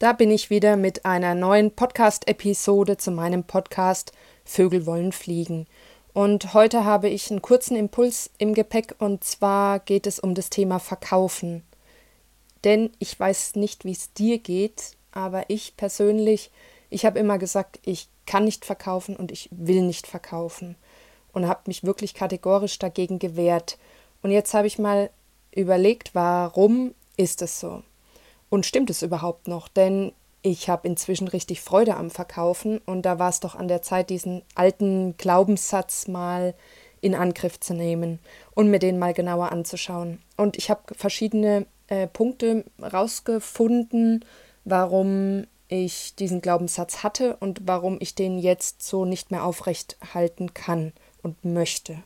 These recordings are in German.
Da bin ich wieder mit einer neuen Podcast-Episode zu meinem Podcast Vögel wollen fliegen. Und heute habe ich einen kurzen Impuls im Gepäck und zwar geht es um das Thema Verkaufen. Denn ich weiß nicht, wie es dir geht, aber ich persönlich, ich habe immer gesagt, ich kann nicht verkaufen und ich will nicht verkaufen und habe mich wirklich kategorisch dagegen gewehrt. Und jetzt habe ich mal überlegt, warum ist es so? Und stimmt es überhaupt noch? Denn ich habe inzwischen richtig Freude am Verkaufen und da war es doch an der Zeit, diesen alten Glaubenssatz mal in Angriff zu nehmen und mir den mal genauer anzuschauen. Und ich habe verschiedene äh, Punkte rausgefunden, warum ich diesen Glaubenssatz hatte und warum ich den jetzt so nicht mehr aufrecht halten kann und möchte.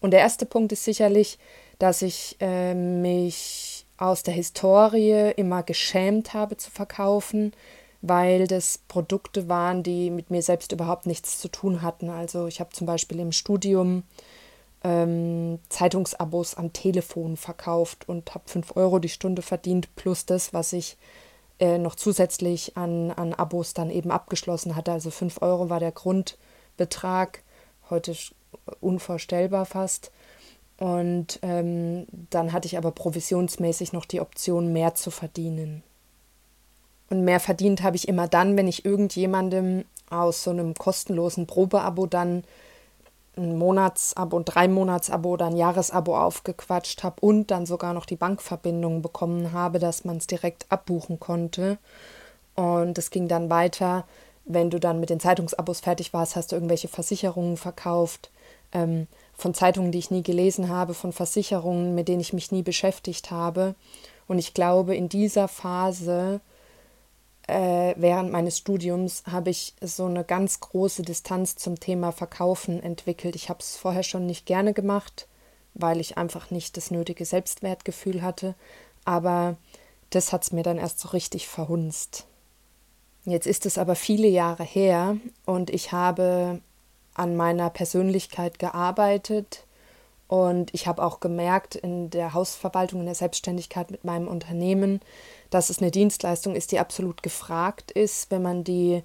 Und der erste Punkt ist sicherlich, dass ich äh, mich aus der Historie immer geschämt habe zu verkaufen, weil das Produkte waren, die mit mir selbst überhaupt nichts zu tun hatten. Also ich habe zum Beispiel im Studium ähm, Zeitungsabos am Telefon verkauft und habe 5 Euro die Stunde verdient, plus das, was ich äh, noch zusätzlich an, an Abos dann eben abgeschlossen hatte. Also 5 Euro war der Grundbetrag, heute unvorstellbar fast. Und ähm, dann hatte ich aber provisionsmäßig noch die Option, mehr zu verdienen. Und mehr verdient habe ich immer dann, wenn ich irgendjemandem aus so einem kostenlosen Probeabo dann ein Monatsabo, ein drei Monatsabo oder ein Jahresabo aufgequatscht habe und dann sogar noch die Bankverbindung bekommen habe, dass man es direkt abbuchen konnte. Und es ging dann weiter, wenn du dann mit den Zeitungsabos fertig warst, hast du irgendwelche Versicherungen verkauft. Ähm, von Zeitungen, die ich nie gelesen habe, von Versicherungen, mit denen ich mich nie beschäftigt habe. Und ich glaube, in dieser Phase äh, während meines Studiums habe ich so eine ganz große Distanz zum Thema Verkaufen entwickelt. Ich habe es vorher schon nicht gerne gemacht, weil ich einfach nicht das nötige Selbstwertgefühl hatte. Aber das hat es mir dann erst so richtig verhunzt. Jetzt ist es aber viele Jahre her und ich habe an meiner Persönlichkeit gearbeitet und ich habe auch gemerkt in der Hausverwaltung, in der Selbstständigkeit mit meinem Unternehmen, dass es eine Dienstleistung ist, die absolut gefragt ist, wenn man die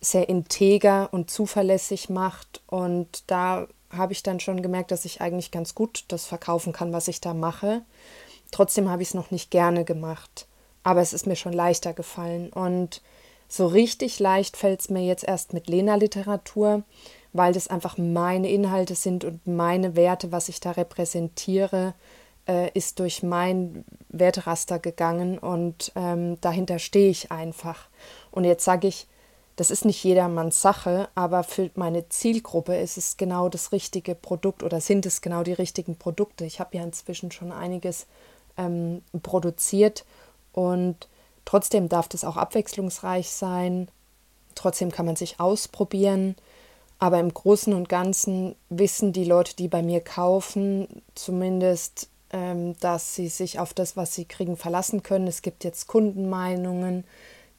sehr integer und zuverlässig macht. Und da habe ich dann schon gemerkt, dass ich eigentlich ganz gut das verkaufen kann, was ich da mache. Trotzdem habe ich es noch nicht gerne gemacht, aber es ist mir schon leichter gefallen. Und so richtig leicht fällt es mir jetzt erst mit Lena-Literatur weil das einfach meine Inhalte sind und meine Werte, was ich da repräsentiere, äh, ist durch mein Werteraster gegangen und ähm, dahinter stehe ich einfach. Und jetzt sage ich, das ist nicht jedermanns Sache, aber für meine Zielgruppe ist es genau das richtige Produkt oder sind es genau die richtigen Produkte. Ich habe ja inzwischen schon einiges ähm, produziert und trotzdem darf das auch abwechslungsreich sein. Trotzdem kann man sich ausprobieren. Aber im Großen und Ganzen wissen die Leute, die bei mir kaufen, zumindest, ähm, dass sie sich auf das, was sie kriegen, verlassen können. Es gibt jetzt Kundenmeinungen,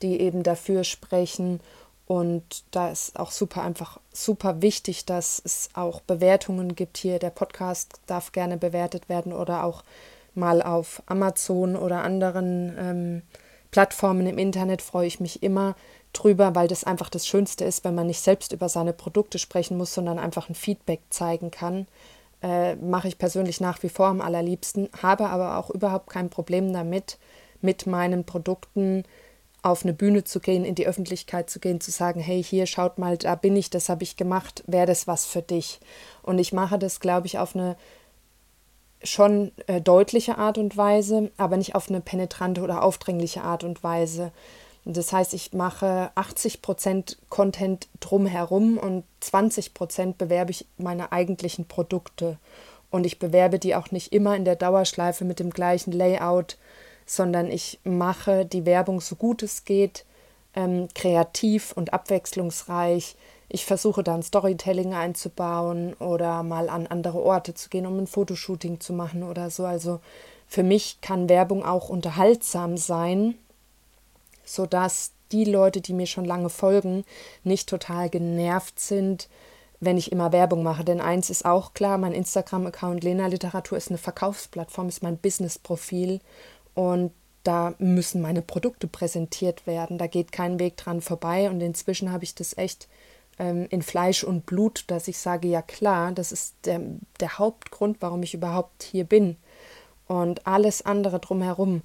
die eben dafür sprechen. Und da ist auch super einfach super wichtig, dass es auch Bewertungen gibt hier. Der Podcast darf gerne bewertet werden oder auch mal auf Amazon oder anderen ähm, Plattformen im Internet freue ich mich immer, drüber, weil das einfach das Schönste ist, wenn man nicht selbst über seine Produkte sprechen muss, sondern einfach ein Feedback zeigen kann. Äh, mache ich persönlich nach wie vor am allerliebsten, habe aber auch überhaupt kein Problem damit, mit meinen Produkten auf eine Bühne zu gehen, in die Öffentlichkeit zu gehen, zu sagen, hey, hier schaut mal, da bin ich, das habe ich gemacht, wäre das was für dich? Und ich mache das, glaube ich, auf eine schon äh, deutliche Art und Weise, aber nicht auf eine penetrante oder aufdringliche Art und Weise. Das heißt, ich mache 80% Content drumherum und 20% bewerbe ich meine eigentlichen Produkte. Und ich bewerbe die auch nicht immer in der Dauerschleife mit dem gleichen Layout, sondern ich mache die Werbung so gut es geht, ähm, kreativ und abwechslungsreich. Ich versuche dann Storytelling einzubauen oder mal an andere Orte zu gehen, um ein Fotoshooting zu machen oder so. Also für mich kann Werbung auch unterhaltsam sein sodass die Leute, die mir schon lange folgen, nicht total genervt sind, wenn ich immer Werbung mache. Denn eins ist auch klar, mein Instagram-Account Lena Literatur ist eine Verkaufsplattform, ist mein Business-Profil. Und da müssen meine Produkte präsentiert werden. Da geht kein Weg dran vorbei. Und inzwischen habe ich das echt ähm, in Fleisch und Blut, dass ich sage, ja klar, das ist der, der Hauptgrund, warum ich überhaupt hier bin. Und alles andere drumherum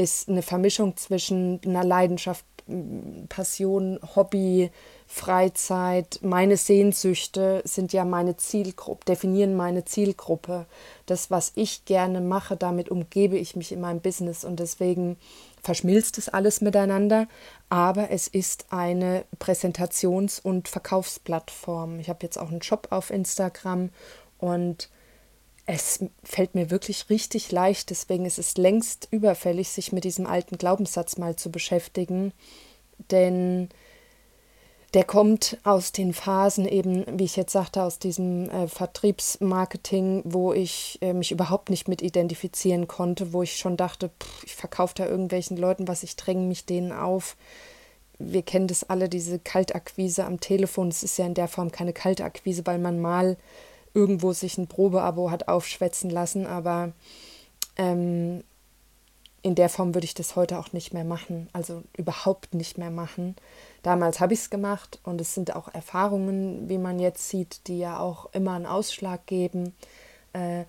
ist eine Vermischung zwischen einer Leidenschaft, Passion, Hobby, Freizeit, meine Sehnsüchte sind ja meine Zielgruppe, definieren meine Zielgruppe. Das, was ich gerne mache, damit umgebe ich mich in meinem Business und deswegen verschmilzt es alles miteinander, aber es ist eine Präsentations- und Verkaufsplattform. Ich habe jetzt auch einen Shop auf Instagram und es fällt mir wirklich richtig leicht, deswegen ist es längst überfällig, sich mit diesem alten Glaubenssatz mal zu beschäftigen, denn der kommt aus den Phasen eben, wie ich jetzt sagte, aus diesem äh, Vertriebsmarketing, wo ich äh, mich überhaupt nicht mit identifizieren konnte, wo ich schon dachte, pff, ich verkaufe da irgendwelchen Leuten was, ich dränge mich denen auf. Wir kennen das alle, diese Kaltakquise am Telefon. Es ist ja in der Form keine Kaltakquise, weil man mal irgendwo sich ein Probeabo hat aufschwätzen lassen, aber ähm, in der Form würde ich das heute auch nicht mehr machen, also überhaupt nicht mehr machen. Damals habe ich es gemacht und es sind auch Erfahrungen, wie man jetzt sieht, die ja auch immer einen Ausschlag geben. Äh,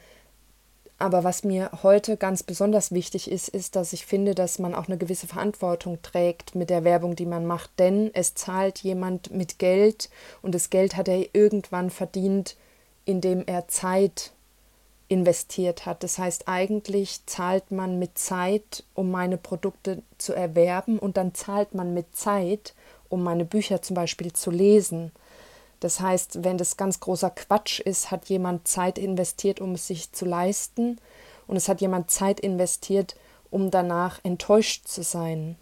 aber was mir heute ganz besonders wichtig ist, ist, dass ich finde, dass man auch eine gewisse Verantwortung trägt mit der Werbung, die man macht. Denn es zahlt jemand mit Geld und das Geld hat er irgendwann verdient, indem er Zeit investiert hat. Das heißt, eigentlich zahlt man mit Zeit, um meine Produkte zu erwerben und dann zahlt man mit Zeit, um meine Bücher zum Beispiel zu lesen. Das heißt, wenn das ganz großer Quatsch ist, hat jemand Zeit investiert, um es sich zu leisten und es hat jemand Zeit investiert, um danach enttäuscht zu sein.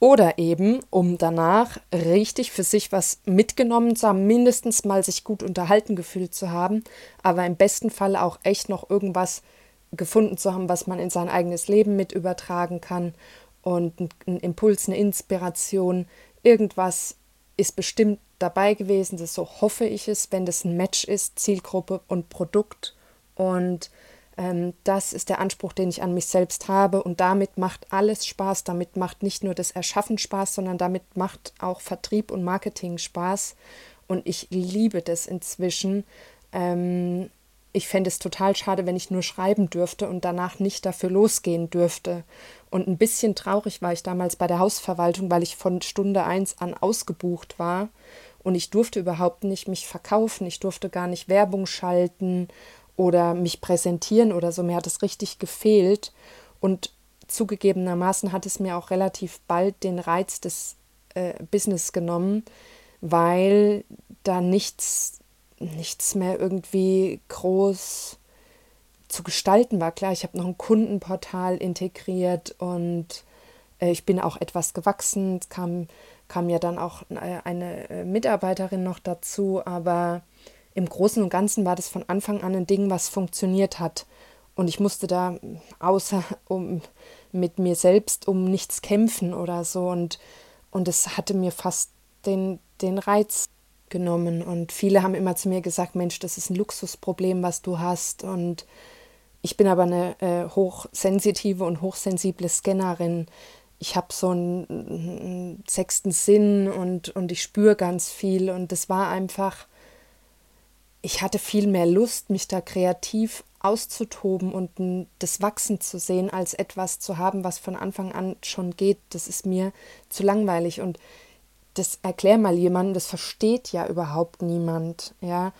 Oder eben, um danach richtig für sich was mitgenommen zu haben, mindestens mal sich gut unterhalten gefühlt zu haben, aber im besten Fall auch echt noch irgendwas gefunden zu haben, was man in sein eigenes Leben mit übertragen kann und ein Impuls, eine Inspiration, irgendwas ist bestimmt dabei gewesen, das so hoffe ich es, wenn das ein Match ist, Zielgruppe und Produkt. Und das ist der Anspruch, den ich an mich selbst habe. Und damit macht alles Spaß. Damit macht nicht nur das Erschaffen Spaß, sondern damit macht auch Vertrieb und Marketing Spaß. Und ich liebe das inzwischen. Ähm, ich fände es total schade, wenn ich nur schreiben dürfte und danach nicht dafür losgehen dürfte. Und ein bisschen traurig war ich damals bei der Hausverwaltung, weil ich von Stunde 1 an ausgebucht war und ich durfte überhaupt nicht mich verkaufen, ich durfte gar nicht Werbung schalten oder mich präsentieren oder so. Mir hat es richtig gefehlt und zugegebenermaßen hat es mir auch relativ bald den Reiz des äh, Business genommen, weil da nichts, nichts mehr irgendwie groß zu gestalten war. Klar, ich habe noch ein Kundenportal integriert und äh, ich bin auch etwas gewachsen. Es kam, kam ja dann auch äh, eine äh, Mitarbeiterin noch dazu, aber im Großen und Ganzen war das von Anfang an ein Ding, was funktioniert hat. Und ich musste da außer um mit mir selbst um nichts kämpfen oder so. Und, und es hatte mir fast den, den Reiz genommen. Und viele haben immer zu mir gesagt, Mensch, das ist ein Luxusproblem, was du hast. Und ich bin aber eine äh, hochsensitive und hochsensible Scannerin. Ich habe so einen, einen, sechsten Sinn und, und ich spüre ganz viel. Und das war einfach, ich hatte viel mehr Lust, mich da kreativ auszutoben und das Wachsen zu sehen, als etwas zu haben, was von Anfang an schon geht. Das ist mir zu langweilig. Und das erklär mal jemandem, das versteht ja überhaupt niemand. Ja,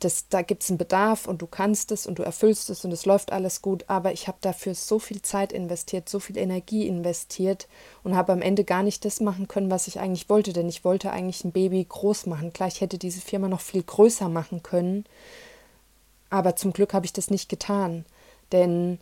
das, da gibt es einen Bedarf und du kannst es und du erfüllst es und es läuft alles gut, aber ich habe dafür so viel Zeit investiert, so viel Energie investiert und habe am Ende gar nicht das machen können, was ich eigentlich wollte, denn ich wollte eigentlich ein Baby groß machen. Klar, ich hätte diese Firma noch viel größer machen können, aber zum Glück habe ich das nicht getan, denn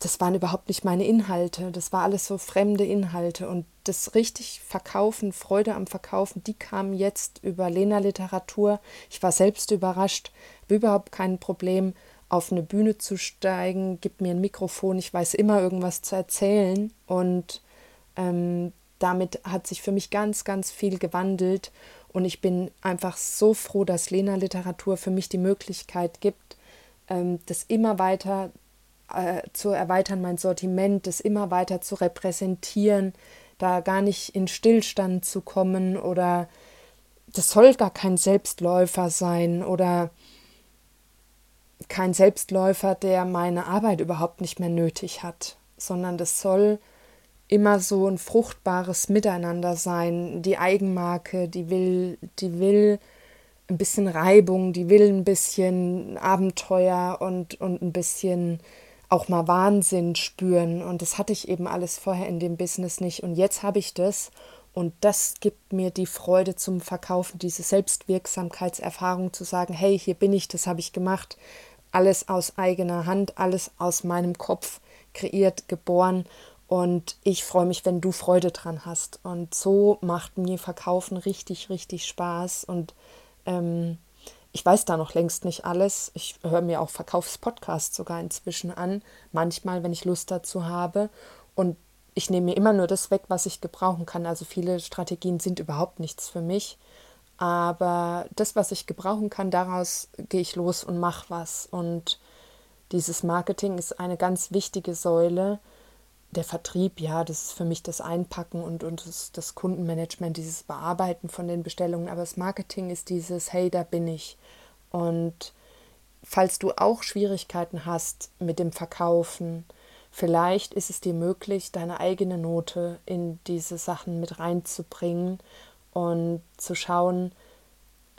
das waren überhaupt nicht meine Inhalte, das war alles so fremde Inhalte. Und das richtig Verkaufen, Freude am Verkaufen, die kam jetzt über Lena Literatur. Ich war selbst überrascht, habe überhaupt kein Problem, auf eine Bühne zu steigen, gib mir ein Mikrofon, ich weiß immer irgendwas zu erzählen. Und ähm, damit hat sich für mich ganz, ganz viel gewandelt. Und ich bin einfach so froh, dass Lena Literatur für mich die Möglichkeit gibt, ähm, das immer weiter äh, zu erweitern, mein Sortiment, das immer weiter zu repräsentieren, da gar nicht in Stillstand zu kommen oder das soll gar kein Selbstläufer sein oder kein Selbstläufer, der meine Arbeit überhaupt nicht mehr nötig hat, sondern das soll immer so ein fruchtbares Miteinander sein. Die Eigenmarke, die will, die will ein bisschen Reibung, die will ein bisschen Abenteuer und, und ein bisschen auch mal Wahnsinn spüren. Und das hatte ich eben alles vorher in dem Business nicht. Und jetzt habe ich das. Und das gibt mir die Freude zum Verkaufen, diese Selbstwirksamkeitserfahrung zu sagen, hey, hier bin ich, das habe ich gemacht. Alles aus eigener Hand, alles aus meinem Kopf kreiert, geboren. Und ich freue mich, wenn du Freude dran hast. Und so macht mir Verkaufen richtig, richtig Spaß. Und ähm, ich weiß da noch längst nicht alles. Ich höre mir auch Verkaufspodcasts sogar inzwischen an, manchmal, wenn ich Lust dazu habe. Und ich nehme mir immer nur das weg, was ich gebrauchen kann. Also viele Strategien sind überhaupt nichts für mich. Aber das, was ich gebrauchen kann, daraus gehe ich los und mache was. Und dieses Marketing ist eine ganz wichtige Säule. Der Vertrieb, ja, das ist für mich das Einpacken und, und das, das Kundenmanagement, dieses Bearbeiten von den Bestellungen. Aber das Marketing ist dieses, hey, da bin ich. Und falls du auch Schwierigkeiten hast mit dem Verkaufen, vielleicht ist es dir möglich, deine eigene Note in diese Sachen mit reinzubringen und zu schauen,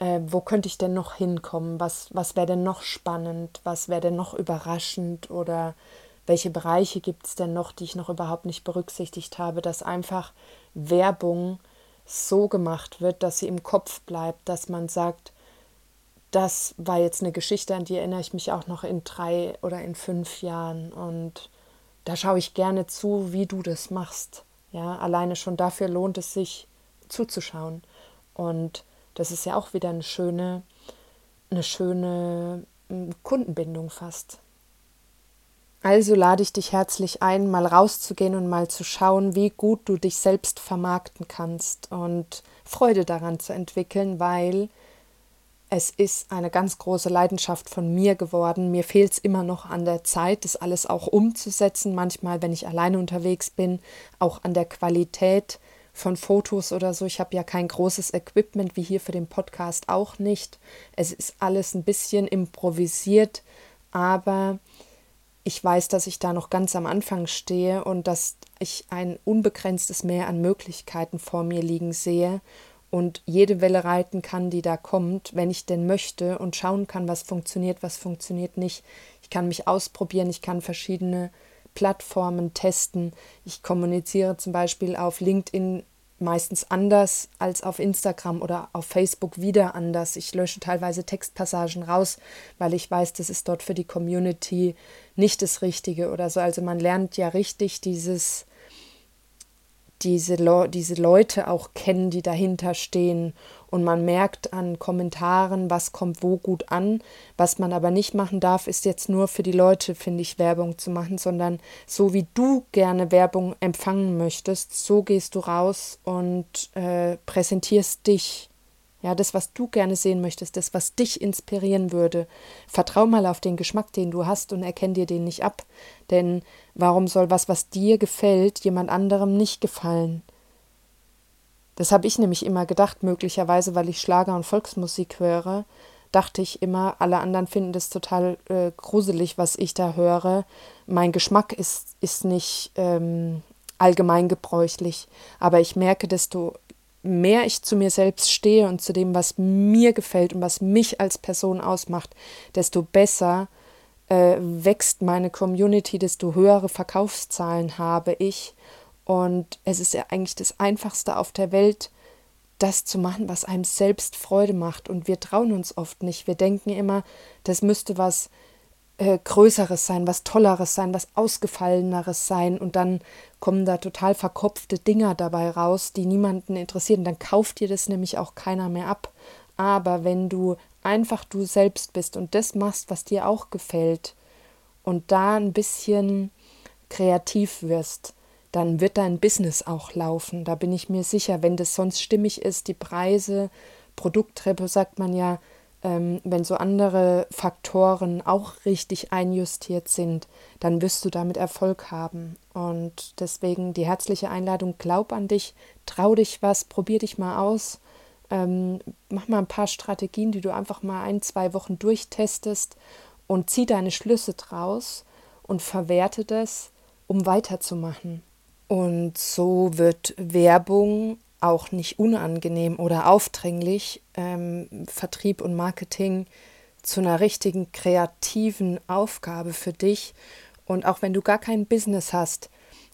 äh, wo könnte ich denn noch hinkommen? Was, was wäre denn noch spannend? Was wäre denn noch überraschend? Oder welche Bereiche gibt es denn noch, die ich noch überhaupt nicht berücksichtigt habe? Dass einfach Werbung so gemacht wird, dass sie im Kopf bleibt, dass man sagt, das war jetzt eine Geschichte, an die erinnere ich mich auch noch in drei oder in fünf Jahren. Und da schaue ich gerne zu, wie du das machst. Ja, alleine schon dafür lohnt es sich zuzuschauen. Und das ist ja auch wieder eine schöne, eine schöne hm, Kundenbindung fast. Also lade ich dich herzlich ein, mal rauszugehen und mal zu schauen, wie gut du dich selbst vermarkten kannst und Freude daran zu entwickeln, weil es ist eine ganz große Leidenschaft von mir geworden. Mir fehlt es immer noch an der Zeit, das alles auch umzusetzen. Manchmal, wenn ich alleine unterwegs bin, auch an der Qualität von Fotos oder so. Ich habe ja kein großes Equipment wie hier für den Podcast auch nicht. Es ist alles ein bisschen improvisiert, aber ich weiß, dass ich da noch ganz am Anfang stehe und dass ich ein unbegrenztes Meer an Möglichkeiten vor mir liegen sehe und jede Welle reiten kann, die da kommt, wenn ich denn möchte und schauen kann, was funktioniert, was funktioniert nicht. Ich kann mich ausprobieren, ich kann verschiedene Plattformen testen. Ich kommuniziere zum Beispiel auf LinkedIn meistens anders als auf Instagram oder auf Facebook wieder anders. Ich lösche teilweise Textpassagen raus, weil ich weiß, das ist dort für die Community nicht das Richtige oder so. Also man lernt ja richtig dieses diese, Le diese Leute auch kennen, die dahinter stehen. Und man merkt an Kommentaren, was kommt wo gut an. Was man aber nicht machen darf, ist jetzt nur für die Leute, finde ich, Werbung zu machen, sondern so wie du gerne Werbung empfangen möchtest, so gehst du raus und äh, präsentierst dich ja, das, was du gerne sehen möchtest, das, was dich inspirieren würde. Vertrau mal auf den Geschmack, den du hast und erkenn dir den nicht ab. Denn warum soll was, was dir gefällt, jemand anderem nicht gefallen? Das habe ich nämlich immer gedacht, möglicherweise, weil ich Schlager und Volksmusik höre, dachte ich immer, alle anderen finden das total äh, gruselig, was ich da höre. Mein Geschmack ist, ist nicht ähm, allgemeingebräuchlich. Aber ich merke, desto mehr ich zu mir selbst stehe und zu dem, was mir gefällt und was mich als Person ausmacht, desto besser äh, wächst meine Community, desto höhere Verkaufszahlen habe ich. Und es ist ja eigentlich das Einfachste auf der Welt, das zu machen, was einem selbst Freude macht. Und wir trauen uns oft nicht. Wir denken immer, das müsste was äh, Größeres sein, was Tolleres sein, was Ausgefalleneres sein und dann kommen da total verkopfte Dinger dabei raus, die niemanden interessieren. Dann kauft dir das nämlich auch keiner mehr ab. Aber wenn du einfach du selbst bist und das machst, was dir auch gefällt und da ein bisschen kreativ wirst, dann wird dein Business auch laufen. Da bin ich mir sicher, wenn das sonst stimmig ist, die Preise, Produkttreppe sagt man ja, ähm, wenn so andere Faktoren auch richtig einjustiert sind, dann wirst du damit Erfolg haben. Und deswegen die herzliche Einladung, glaub an dich, trau dich was, probier dich mal aus, ähm, mach mal ein paar Strategien, die du einfach mal ein, zwei Wochen durchtestest und zieh deine Schlüsse draus und verwerte das, um weiterzumachen. Und so wird Werbung auch nicht unangenehm oder aufdringlich, ähm, Vertrieb und Marketing zu einer richtigen kreativen Aufgabe für dich. Und auch wenn du gar kein Business hast,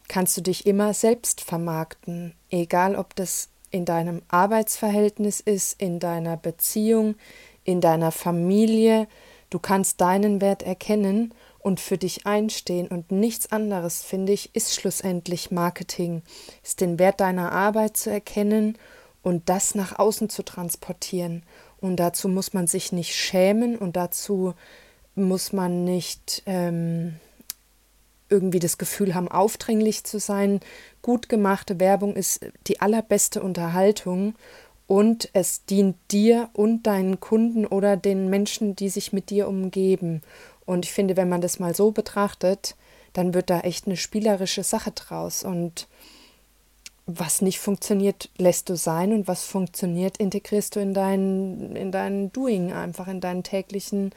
kannst du dich immer selbst vermarkten, egal ob das in deinem Arbeitsverhältnis ist, in deiner Beziehung, in deiner Familie. Du kannst deinen Wert erkennen und für dich einstehen und nichts anderes, finde ich, ist schlussendlich Marketing, ist den Wert deiner Arbeit zu erkennen und das nach außen zu transportieren. Und dazu muss man sich nicht schämen und dazu muss man nicht ähm, irgendwie das Gefühl haben, aufdringlich zu sein. Gut gemachte Werbung ist die allerbeste Unterhaltung und es dient dir und deinen Kunden oder den Menschen, die sich mit dir umgeben. Und ich finde, wenn man das mal so betrachtet, dann wird da echt eine spielerische Sache draus. Und was nicht funktioniert, lässt du sein und was funktioniert, integrierst du in dein, in dein Doing, einfach in deinen täglichen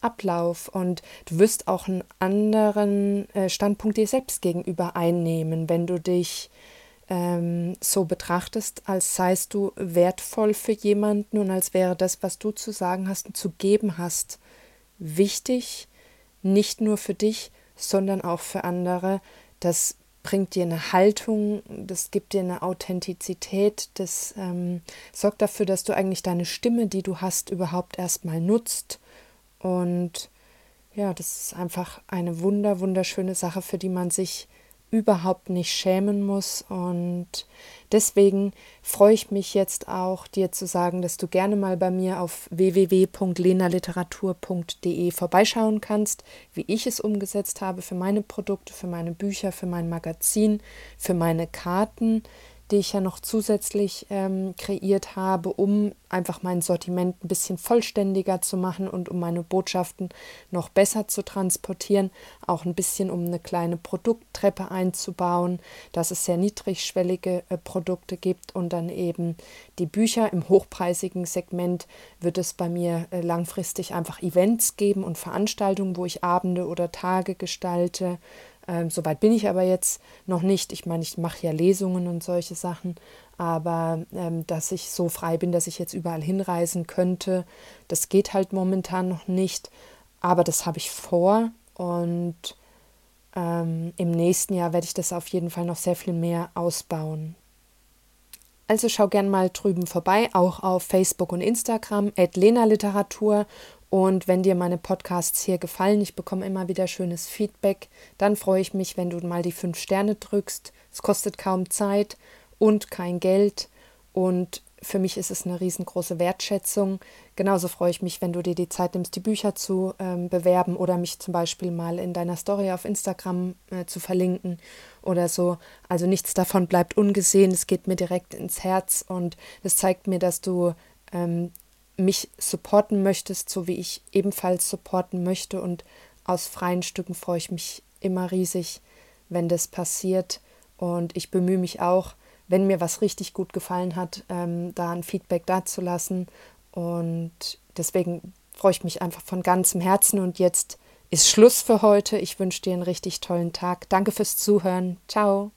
Ablauf. Und du wirst auch einen anderen äh, Standpunkt dir selbst gegenüber einnehmen, wenn du dich ähm, so betrachtest, als seist du wertvoll für jemanden und als wäre das, was du zu sagen hast und zu geben hast, wichtig nicht nur für dich, sondern auch für andere. Das bringt dir eine Haltung, das gibt dir eine Authentizität, das ähm, sorgt dafür, dass du eigentlich deine Stimme, die du hast, überhaupt erstmal nutzt. Und ja, das ist einfach eine wunder, wunderschöne Sache, für die man sich überhaupt nicht schämen muss. Und deswegen freue ich mich jetzt auch, dir zu sagen, dass du gerne mal bei mir auf www.lenaliteratur.de vorbeischauen kannst, wie ich es umgesetzt habe für meine Produkte, für meine Bücher, für mein Magazin, für meine Karten die ich ja noch zusätzlich ähm, kreiert habe, um einfach mein Sortiment ein bisschen vollständiger zu machen und um meine Botschaften noch besser zu transportieren, auch ein bisschen um eine kleine Produkttreppe einzubauen, dass es sehr niedrigschwellige äh, Produkte gibt und dann eben die Bücher im hochpreisigen Segment wird es bei mir äh, langfristig einfach Events geben und Veranstaltungen, wo ich Abende oder Tage gestalte ähm, Soweit bin ich aber jetzt noch nicht. Ich meine, ich mache ja Lesungen und solche Sachen, aber ähm, dass ich so frei bin, dass ich jetzt überall hinreisen könnte, das geht halt momentan noch nicht. Aber das habe ich vor und ähm, im nächsten Jahr werde ich das auf jeden Fall noch sehr viel mehr ausbauen. Also schau gern mal drüben vorbei, auch auf Facebook und Instagram, Lena Literatur und wenn dir meine Podcasts hier gefallen, ich bekomme immer wieder schönes Feedback, dann freue ich mich, wenn du mal die fünf Sterne drückst. Es kostet kaum Zeit und kein Geld. Und für mich ist es eine riesengroße Wertschätzung. Genauso freue ich mich, wenn du dir die Zeit nimmst, die Bücher zu ähm, bewerben oder mich zum Beispiel mal in deiner Story auf Instagram äh, zu verlinken oder so. Also nichts davon bleibt ungesehen. Es geht mir direkt ins Herz und es zeigt mir, dass du ähm, mich supporten möchtest, so wie ich ebenfalls supporten möchte. Und aus freien Stücken freue ich mich immer riesig, wenn das passiert. Und ich bemühe mich auch, wenn mir was richtig gut gefallen hat, ähm, da ein Feedback dazulassen. Und deswegen freue ich mich einfach von ganzem Herzen. Und jetzt ist Schluss für heute. Ich wünsche dir einen richtig tollen Tag. Danke fürs Zuhören. Ciao.